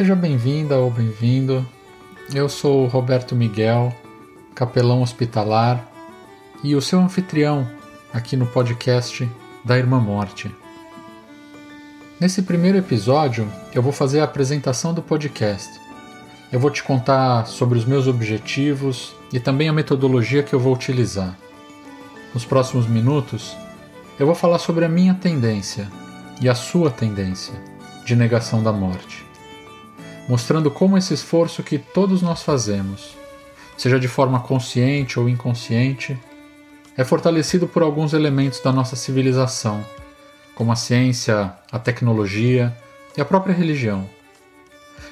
Seja bem-vinda ou bem-vindo. Eu sou Roberto Miguel, capelão hospitalar e o seu anfitrião aqui no podcast da Irmã Morte. Nesse primeiro episódio, eu vou fazer a apresentação do podcast. Eu vou te contar sobre os meus objetivos e também a metodologia que eu vou utilizar. Nos próximos minutos, eu vou falar sobre a minha tendência e a sua tendência de negação da morte, mostrando como esse esforço que todos nós fazemos, seja de forma consciente ou inconsciente, é fortalecido por alguns elementos da nossa civilização, como a ciência, a tecnologia e a própria religião.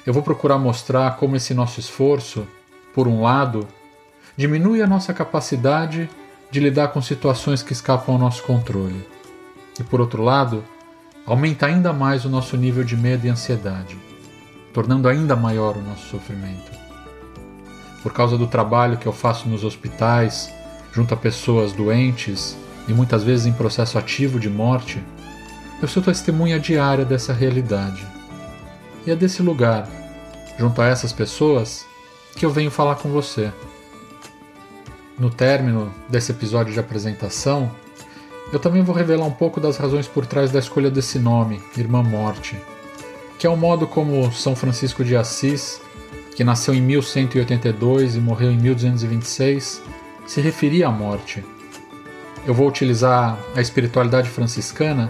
Eu vou procurar mostrar como esse nosso esforço, por um lado, diminui a nossa capacidade de lidar com situações que escapam ao nosso controle, e por outro lado, aumenta ainda mais o nosso nível de medo e ansiedade, tornando ainda maior o nosso sofrimento. Por causa do trabalho que eu faço nos hospitais, junto a pessoas doentes e muitas vezes em processo ativo de morte, eu sou testemunha diária dessa realidade. E é desse lugar, junto a essas pessoas, que eu venho falar com você. No término desse episódio de apresentação, eu também vou revelar um pouco das razões por trás da escolha desse nome, Irmã Morte, que é o modo como São Francisco de Assis, que nasceu em 1182 e morreu em 1226, se referia à morte. Eu vou utilizar a espiritualidade franciscana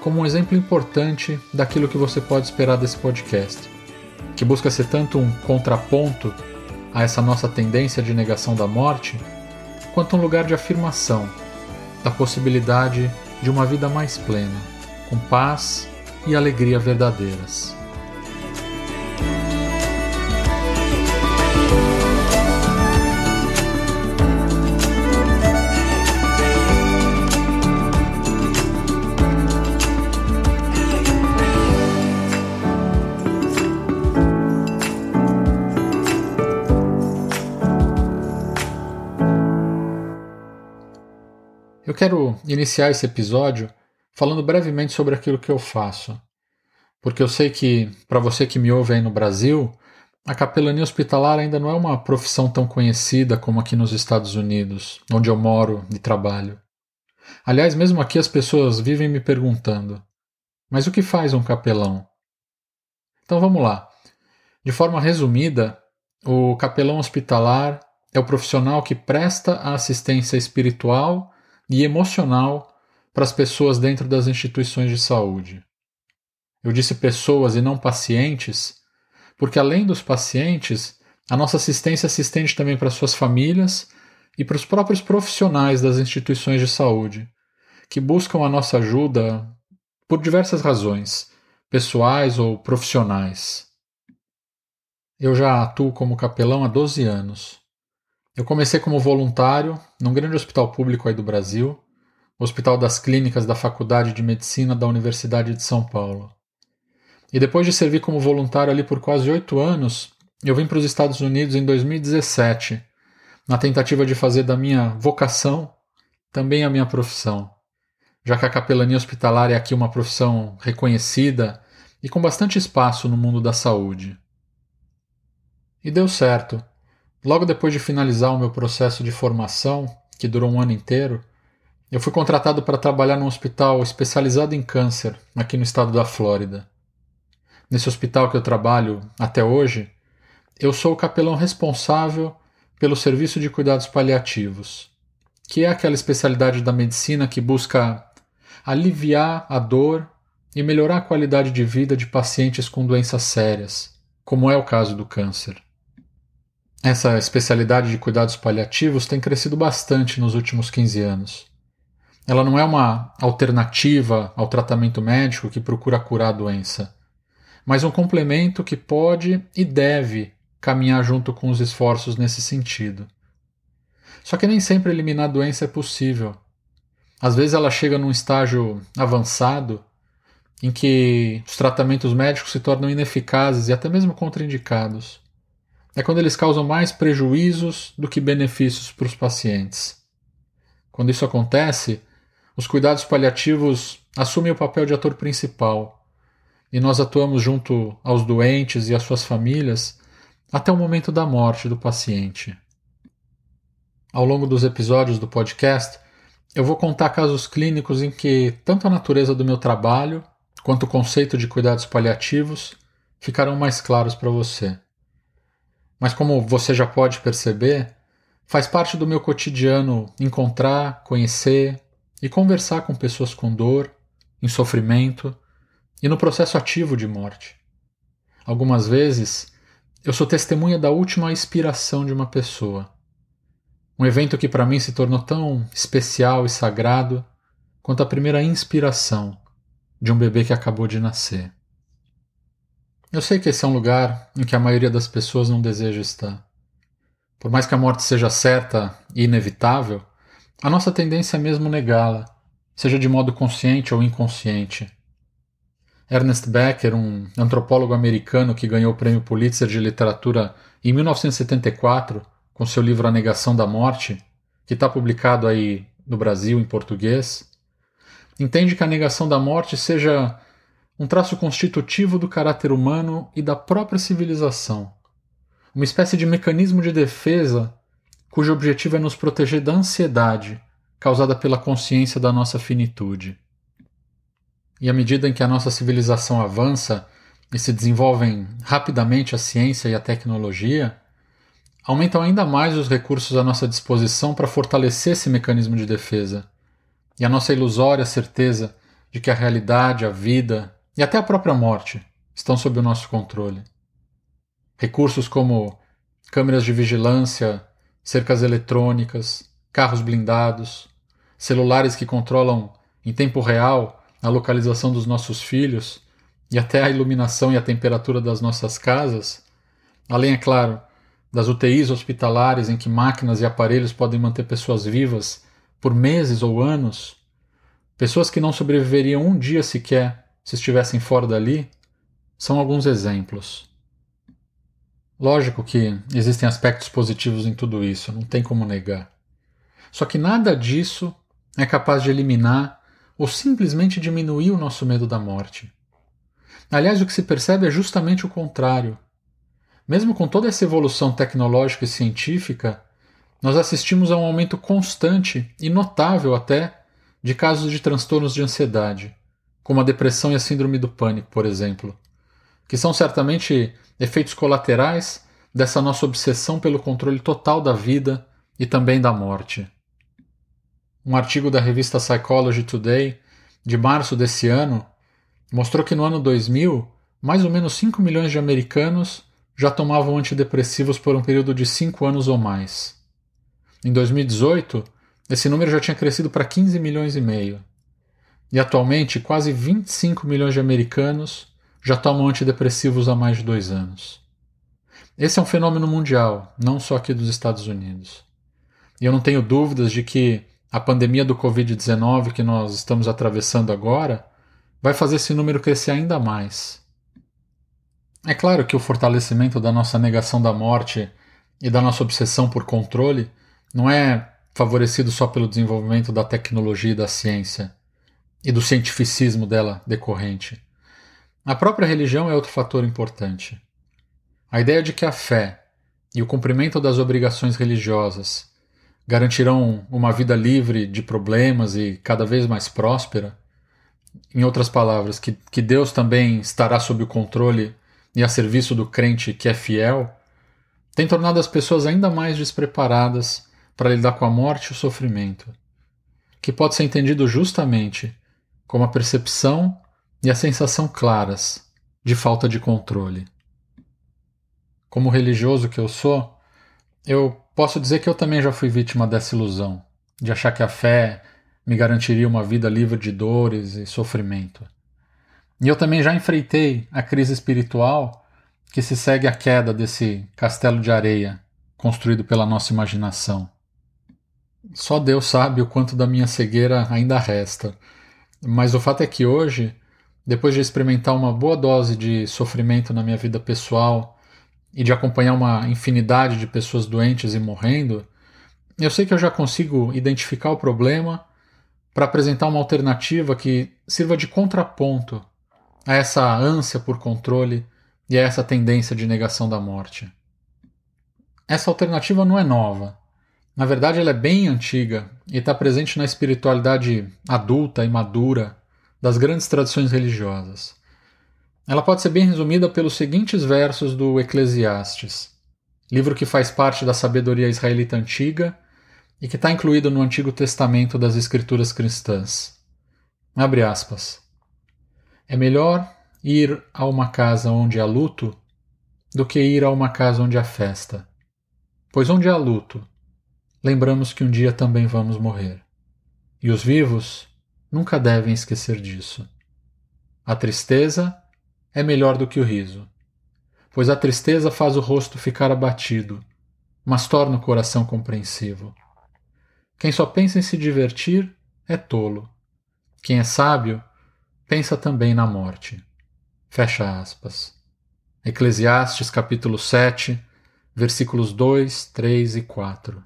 como um exemplo importante daquilo que você pode esperar desse podcast, que busca ser tanto um contraponto a essa nossa tendência de negação da morte, quanto um lugar de afirmação da possibilidade de uma vida mais plena, com paz e alegria verdadeiras. Eu quero iniciar esse episódio falando brevemente sobre aquilo que eu faço. Porque eu sei que, para você que me ouve aí no Brasil, a capelania hospitalar ainda não é uma profissão tão conhecida como aqui nos Estados Unidos, onde eu moro e trabalho. Aliás, mesmo aqui as pessoas vivem me perguntando: mas o que faz um capelão? Então vamos lá. De forma resumida, o capelão hospitalar é o profissional que presta a assistência espiritual e emocional para as pessoas dentro das instituições de saúde. Eu disse pessoas e não pacientes, porque além dos pacientes, a nossa assistência se estende também para suas famílias e para os próprios profissionais das instituições de saúde, que buscam a nossa ajuda por diversas razões, pessoais ou profissionais. Eu já atuo como capelão há 12 anos. Eu comecei como voluntário num grande hospital público aí do Brasil, Hospital das Clínicas da Faculdade de Medicina da Universidade de São Paulo. E depois de servir como voluntário ali por quase oito anos, eu vim para os Estados Unidos em 2017, na tentativa de fazer da minha vocação também a minha profissão, já que a capelania hospitalar é aqui uma profissão reconhecida e com bastante espaço no mundo da saúde. E deu certo. Logo depois de finalizar o meu processo de formação, que durou um ano inteiro, eu fui contratado para trabalhar num hospital especializado em câncer, aqui no estado da Flórida. Nesse hospital que eu trabalho até hoje, eu sou o capelão responsável pelo serviço de cuidados paliativos, que é aquela especialidade da medicina que busca aliviar a dor e melhorar a qualidade de vida de pacientes com doenças sérias, como é o caso do câncer. Essa especialidade de cuidados paliativos tem crescido bastante nos últimos 15 anos. Ela não é uma alternativa ao tratamento médico que procura curar a doença, mas um complemento que pode e deve caminhar junto com os esforços nesse sentido. Só que nem sempre eliminar a doença é possível. Às vezes ela chega num estágio avançado em que os tratamentos médicos se tornam ineficazes e até mesmo contraindicados é quando eles causam mais prejuízos do que benefícios para os pacientes. Quando isso acontece, os cuidados paliativos assumem o papel de ator principal e nós atuamos junto aos doentes e às suas famílias até o momento da morte do paciente. Ao longo dos episódios do podcast, eu vou contar casos clínicos em que tanto a natureza do meu trabalho quanto o conceito de cuidados paliativos ficarão mais claros para você. Mas como você já pode perceber, faz parte do meu cotidiano encontrar, conhecer e conversar com pessoas com dor, em sofrimento e no processo ativo de morte. Algumas vezes, eu sou testemunha da última inspiração de uma pessoa. Um evento que para mim se tornou tão especial e sagrado quanto a primeira inspiração de um bebê que acabou de nascer. Eu sei que esse é um lugar em que a maioria das pessoas não deseja estar. Por mais que a morte seja certa e inevitável, a nossa tendência é mesmo negá-la, seja de modo consciente ou inconsciente. Ernest Becker, um antropólogo americano que ganhou o Prêmio Pulitzer de Literatura em 1974 com seu livro A Negação da Morte, que está publicado aí no Brasil em português, entende que a negação da morte seja um traço constitutivo do caráter humano e da própria civilização, uma espécie de mecanismo de defesa cujo objetivo é nos proteger da ansiedade causada pela consciência da nossa finitude. E à medida em que a nossa civilização avança e se desenvolvem rapidamente a ciência e a tecnologia, aumentam ainda mais os recursos à nossa disposição para fortalecer esse mecanismo de defesa e a nossa ilusória certeza de que a realidade, a vida e até a própria morte estão sob o nosso controle. Recursos como câmeras de vigilância, cercas eletrônicas, carros blindados, celulares que controlam em tempo real a localização dos nossos filhos e até a iluminação e a temperatura das nossas casas, além, é claro, das UTIs hospitalares em que máquinas e aparelhos podem manter pessoas vivas por meses ou anos, pessoas que não sobreviveriam um dia sequer se estivessem fora dali, são alguns exemplos. Lógico que existem aspectos positivos em tudo isso, não tem como negar. Só que nada disso é capaz de eliminar ou simplesmente diminuir o nosso medo da morte. Aliás, o que se percebe é justamente o contrário. Mesmo com toda essa evolução tecnológica e científica, nós assistimos a um aumento constante e notável até de casos de transtornos de ansiedade, como a depressão e a síndrome do pânico, por exemplo, que são certamente efeitos colaterais dessa nossa obsessão pelo controle total da vida e também da morte. Um artigo da revista Psychology Today, de março desse ano, mostrou que no ano 2000, mais ou menos 5 milhões de americanos já tomavam antidepressivos por um período de 5 anos ou mais. Em 2018, esse número já tinha crescido para 15 milhões e meio. E atualmente, quase 25 milhões de americanos já tomam antidepressivos há mais de dois anos. Esse é um fenômeno mundial, não só aqui dos Estados Unidos. E eu não tenho dúvidas de que a pandemia do Covid-19 que nós estamos atravessando agora vai fazer esse número crescer ainda mais. É claro que o fortalecimento da nossa negação da morte e da nossa obsessão por controle não é favorecido só pelo desenvolvimento da tecnologia e da ciência e do cientificismo dela decorrente. A própria religião é outro fator importante. A ideia de que a fé e o cumprimento das obrigações religiosas garantirão uma vida livre de problemas e cada vez mais próspera, em outras palavras, que, que Deus também estará sob o controle e a serviço do crente que é fiel, tem tornado as pessoas ainda mais despreparadas para lidar com a morte e o sofrimento, que pode ser entendido justamente como a percepção e a sensação claras de falta de controle. Como religioso que eu sou, eu posso dizer que eu também já fui vítima dessa ilusão, de achar que a fé me garantiria uma vida livre de dores e sofrimento. E eu também já enfrentei a crise espiritual que se segue à queda desse castelo de areia construído pela nossa imaginação. Só Deus sabe o quanto da minha cegueira ainda resta. Mas o fato é que hoje, depois de experimentar uma boa dose de sofrimento na minha vida pessoal e de acompanhar uma infinidade de pessoas doentes e morrendo, eu sei que eu já consigo identificar o problema para apresentar uma alternativa que sirva de contraponto a essa ânsia por controle e a essa tendência de negação da morte. Essa alternativa não é nova. Na verdade, ela é bem antiga e está presente na espiritualidade adulta e madura das grandes tradições religiosas. Ela pode ser bem resumida pelos seguintes versos do Eclesiastes, livro que faz parte da sabedoria israelita antiga e que está incluído no Antigo Testamento das Escrituras cristãs. Abre aspas. É melhor ir a uma casa onde há luto do que ir a uma casa onde há festa. Pois onde há luto, lembramos que um dia também vamos morrer. E os vivos nunca devem esquecer disso. A tristeza é melhor do que o riso, pois a tristeza faz o rosto ficar abatido, mas torna o coração compreensivo. Quem só pensa em se divertir é tolo. Quem é sábio pensa também na morte. Fecha aspas. Eclesiastes capítulo 7, versículos 2, 3 e 4.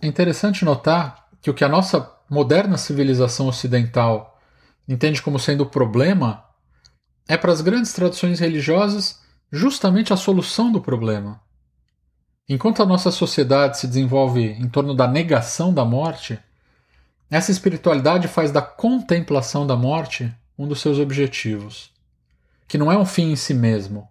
É interessante notar que o que a nossa moderna civilização ocidental entende como sendo o problema é para as grandes tradições religiosas justamente a solução do problema. Enquanto a nossa sociedade se desenvolve em torno da negação da morte, essa espiritualidade faz da contemplação da morte um dos seus objetivos, que não é um fim em si mesmo,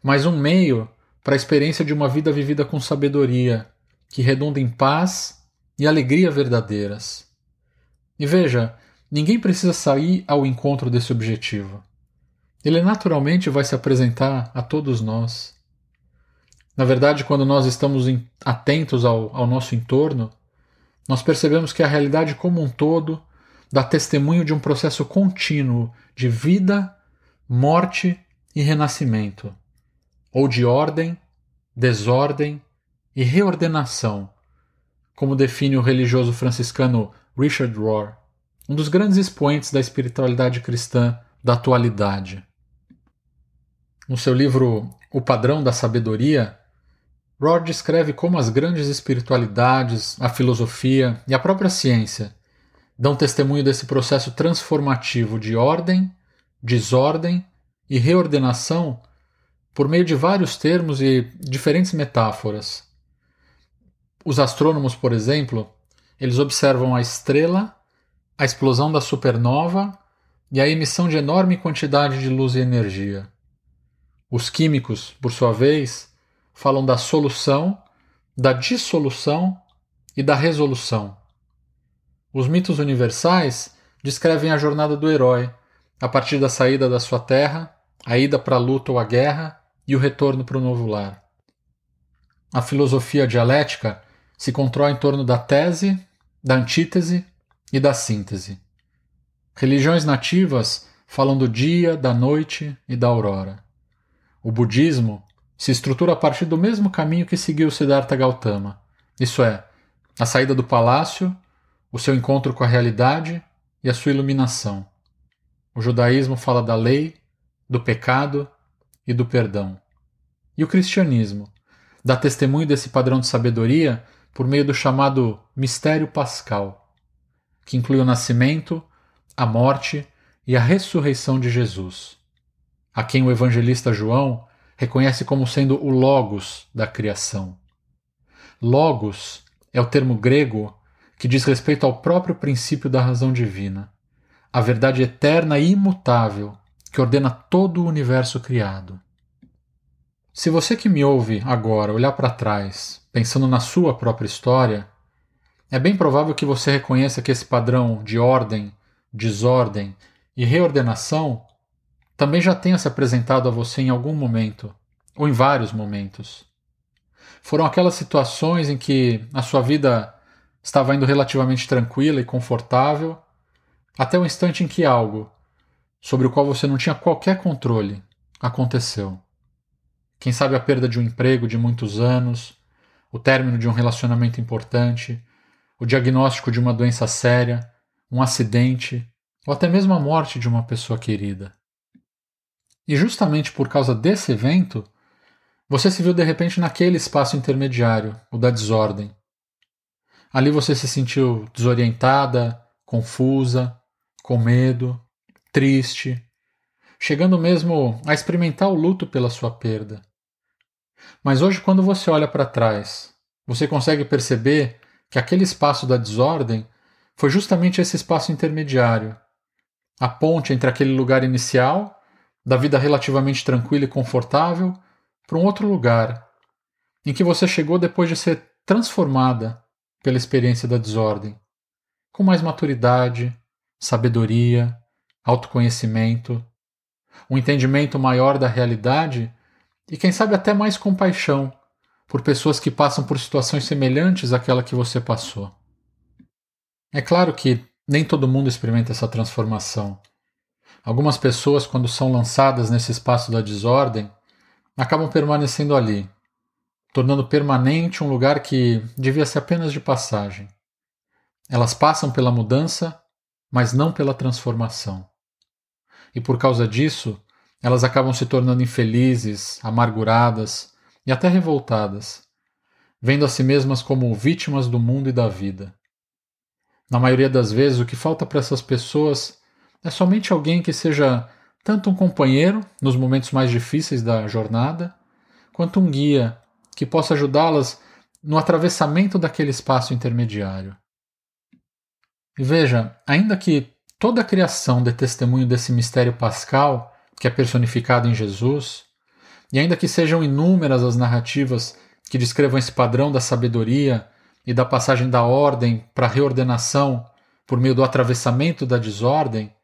mas um meio para a experiência de uma vida vivida com sabedoria, que redunda em paz e alegria verdadeiras. E veja, ninguém precisa sair ao encontro desse objetivo. Ele naturalmente vai se apresentar a todos nós. Na verdade, quando nós estamos atentos ao, ao nosso entorno, nós percebemos que a realidade como um todo dá testemunho de um processo contínuo de vida, morte e renascimento, ou de ordem, desordem e reordenação, como define o religioso franciscano Richard Rohr, um dos grandes expoentes da espiritualidade cristã da atualidade. No seu livro O Padrão da Sabedoria, Rohr descreve como as grandes espiritualidades, a filosofia e a própria ciência dão testemunho desse processo transformativo de ordem, desordem e reordenação por meio de vários termos e diferentes metáforas. Os astrônomos, por exemplo, eles observam a estrela, a explosão da supernova e a emissão de enorme quantidade de luz e energia. Os químicos, por sua vez, falam da solução, da dissolução e da resolução. Os mitos universais descrevem a jornada do herói, a partir da saída da sua terra, a ida para a luta ou a guerra e o retorno para o novo lar. A filosofia dialética se controla em torno da tese, da antítese e da síntese. Religiões nativas falam do dia, da noite e da aurora. O budismo se estrutura a partir do mesmo caminho que seguiu Siddhartha Gautama, isso é, a saída do palácio, o seu encontro com a realidade e a sua iluminação. O judaísmo fala da lei, do pecado e do perdão. E o cristianismo dá testemunho desse padrão de sabedoria por meio do chamado mistério pascal, que inclui o nascimento, a morte e a ressurreição de Jesus, a quem o evangelista João reconhece como sendo o Logos da criação. Logos é o termo grego que diz respeito ao próprio princípio da razão divina, a verdade eterna e imutável que ordena todo o universo criado. Se você que me ouve agora olhar para trás, pensando na sua própria história, é bem provável que você reconheça que esse padrão de ordem, desordem e reordenação também já tenha se apresentado a você em algum momento, ou em vários momentos. Foram aquelas situações em que a sua vida estava indo relativamente tranquila e confortável, até o instante em que algo, sobre o qual você não tinha qualquer controle, aconteceu. Quem sabe a perda de um emprego de muitos anos, o término de um relacionamento importante, o diagnóstico de uma doença séria, um acidente ou até mesmo a morte de uma pessoa querida. E justamente por causa desse evento, você se viu de repente naquele espaço intermediário, o da desordem. Ali você se sentiu desorientada, confusa, com medo, triste, chegando mesmo a experimentar o luto pela sua perda. Mas hoje, quando você olha para trás, você consegue perceber que aquele espaço da desordem foi justamente esse espaço intermediário. A ponte entre aquele lugar inicial, da vida relativamente tranquila e confortável, para um outro lugar, em que você chegou depois de ser transformada pela experiência da desordem, com mais maturidade, sabedoria, autoconhecimento, um entendimento maior da realidade e, quem sabe, até mais compaixão por pessoas que passam por situações semelhantes àquela que você passou. É claro que nem todo mundo experimenta essa transformação. Algumas pessoas, quando são lançadas nesse espaço da desordem, acabam permanecendo ali, tornando permanente um lugar que devia ser apenas de passagem. Elas passam pela mudança, mas não pela transformação. E por causa disso, elas acabam se tornando infelizes, amarguradas e até revoltadas, vendo a si mesmas como vítimas do mundo e da vida. Na maioria das vezes, o que falta para essas pessoas é somente alguém que seja tanto um companheiro nos momentos mais difíceis da jornada, quanto um guia que possa ajudá-las no atravessamento daquele espaço intermediário. E veja, ainda que toda a criação dê testemunho desse mistério pascal, que é personificado em Jesus, e ainda que sejam inúmeras as narrativas que descrevam esse padrão da sabedoria e da passagem da ordem para a reordenação por meio do atravessamento da desordem,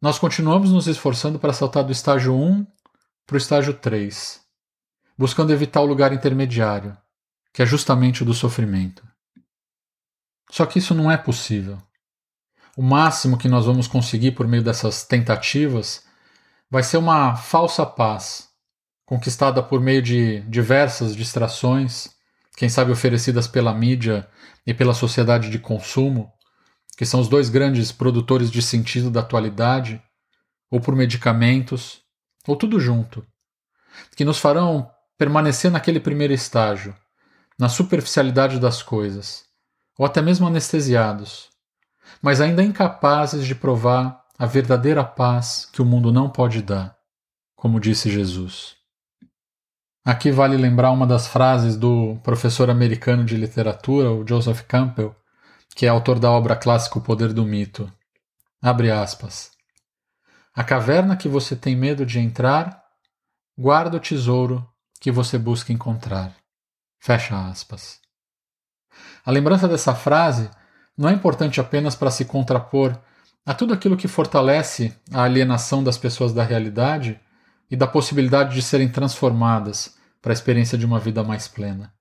nós continuamos nos esforçando para saltar do estágio 1 para o estágio 3, buscando evitar o lugar intermediário, que é justamente o do sofrimento. Só que isso não é possível. O máximo que nós vamos conseguir por meio dessas tentativas vai ser uma falsa paz, conquistada por meio de diversas distrações quem sabe oferecidas pela mídia e pela sociedade de consumo, que são os dois grandes produtores de sentido da atualidade, ou por medicamentos, ou tudo junto, que nos farão permanecer naquele primeiro estágio, na superficialidade das coisas, ou até mesmo anestesiados, mas ainda incapazes de provar a verdadeira paz que o mundo não pode dar, como disse Jesus. Aqui vale lembrar uma das frases do professor americano de literatura, o Joseph Campbell, que é autor da obra clássica O Poder do Mito. Abre aspas. A caverna que você tem medo de entrar, guarda o tesouro que você busca encontrar. Fecha aspas. A lembrança dessa frase não é importante apenas para se contrapor a tudo aquilo que fortalece a alienação das pessoas da realidade e da possibilidade de serem transformadas para a experiência de uma vida mais plena.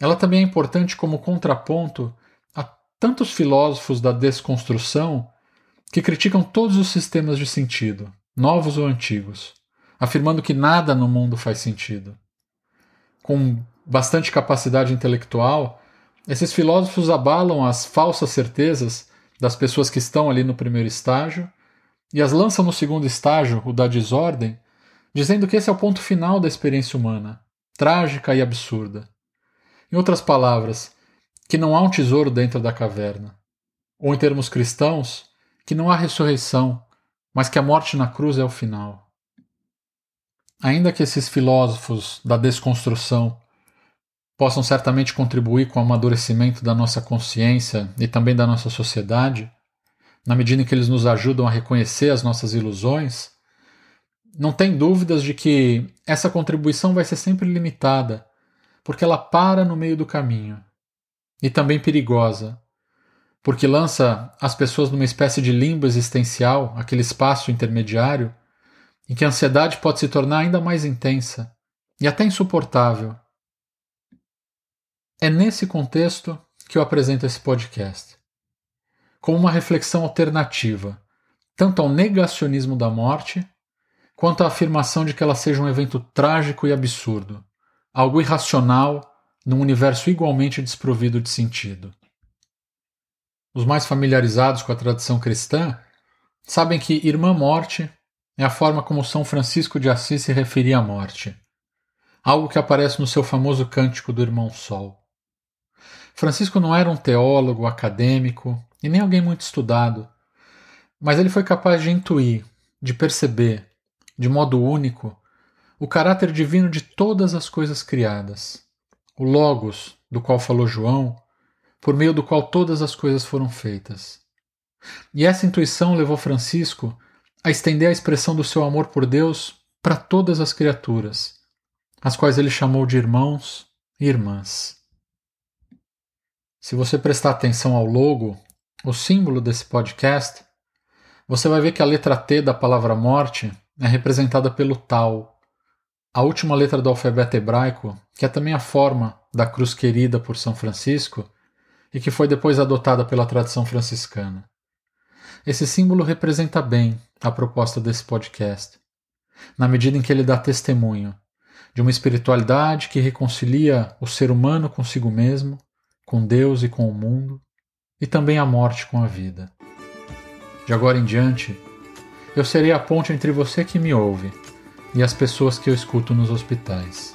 Ela também é importante como contraponto a tantos filósofos da desconstrução que criticam todos os sistemas de sentido, novos ou antigos, afirmando que nada no mundo faz sentido. Com bastante capacidade intelectual, esses filósofos abalam as falsas certezas das pessoas que estão ali no primeiro estágio e as lançam no segundo estágio, o da desordem, dizendo que esse é o ponto final da experiência humana, trágica e absurda. Em outras palavras, que não há um tesouro dentro da caverna. Ou, em termos cristãos, que não há ressurreição, mas que a morte na cruz é o final. Ainda que esses filósofos da desconstrução possam certamente contribuir com o amadurecimento da nossa consciência e também da nossa sociedade, na medida em que eles nos ajudam a reconhecer as nossas ilusões, não tem dúvidas de que essa contribuição vai ser sempre limitada, porque ela para no meio do caminho. E também perigosa, porque lança as pessoas numa espécie de limbo existencial, aquele espaço intermediário, em que a ansiedade pode se tornar ainda mais intensa e até insuportável. É nesse contexto que eu apresento esse podcast, como uma reflexão alternativa, tanto ao negacionismo da morte quanto à afirmação de que ela seja um evento trágico e absurdo, algo irracional num universo igualmente desprovido de sentido. Os mais familiarizados com a tradição cristã sabem que Irmã Morte é a forma como São Francisco de Assis se referia à morte, algo que aparece no seu famoso cântico do Irmão Sol. Francisco não era um teólogo acadêmico e nem alguém muito estudado, mas ele foi capaz de intuir de perceber, de modo único, o caráter divino de todas as coisas criadas, o Logos, do qual falou João, por meio do qual todas as coisas foram feitas. E essa intuição levou Francisco a estender a expressão do seu amor por Deus para todas as criaturas, as quais ele chamou de irmãos e irmãs. Se você prestar atenção ao logo, o símbolo desse podcast, você vai ver que a letra T da palavra morte é representada pelo Tau, a última letra do alfabeto hebraico, que é também a forma da cruz querida por São Francisco e que foi depois adotada pela tradição franciscana. Esse símbolo representa bem a proposta desse podcast, na medida em que ele dá testemunho de uma espiritualidade que reconcilia o ser humano consigo mesmo, com Deus e com o mundo, e também a morte com a vida. De agora em diante, eu serei a ponte entre você que me ouve e as pessoas que eu escuto nos hospitais.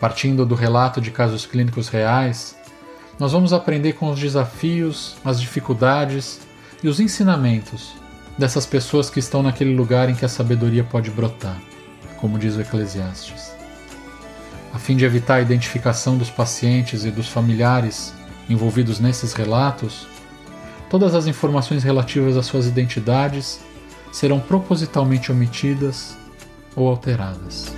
Partindo do relato de casos clínicos reais, nós vamos aprender com os desafios, as dificuldades e os ensinamentos dessas pessoas que estão naquele lugar em que a sabedoria pode brotar, como diz o Eclesiastes. A fim de evitar a identificação dos pacientes e dos familiares envolvidos nesses relatos, todas as informações relativas às suas identidades serão propositalmente omitidas ou alteradas.